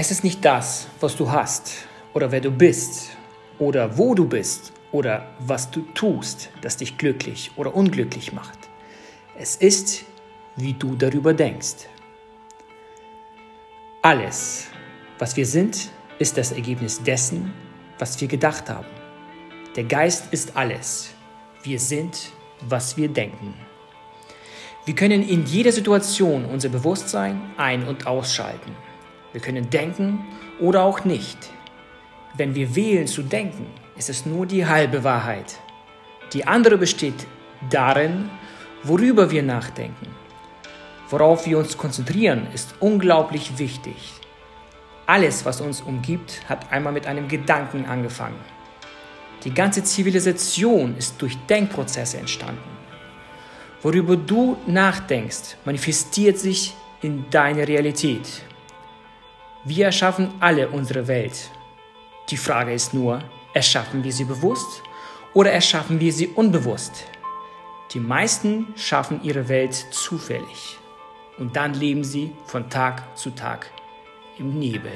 Es ist nicht das, was du hast oder wer du bist oder wo du bist oder was du tust, das dich glücklich oder unglücklich macht. Es ist, wie du darüber denkst. Alles, was wir sind, ist das Ergebnis dessen, was wir gedacht haben. Der Geist ist alles. Wir sind, was wir denken. Wir können in jeder Situation unser Bewusstsein ein- und ausschalten. Wir können denken oder auch nicht. Wenn wir wählen zu denken, ist es nur die halbe Wahrheit. Die andere besteht darin, worüber wir nachdenken. Worauf wir uns konzentrieren, ist unglaublich wichtig. Alles, was uns umgibt, hat einmal mit einem Gedanken angefangen. Die ganze Zivilisation ist durch Denkprozesse entstanden. Worüber du nachdenkst, manifestiert sich in deine Realität. Wir erschaffen alle unsere Welt. Die Frage ist nur, erschaffen wir sie bewusst oder erschaffen wir sie unbewusst? Die meisten schaffen ihre Welt zufällig und dann leben sie von Tag zu Tag im Nebel.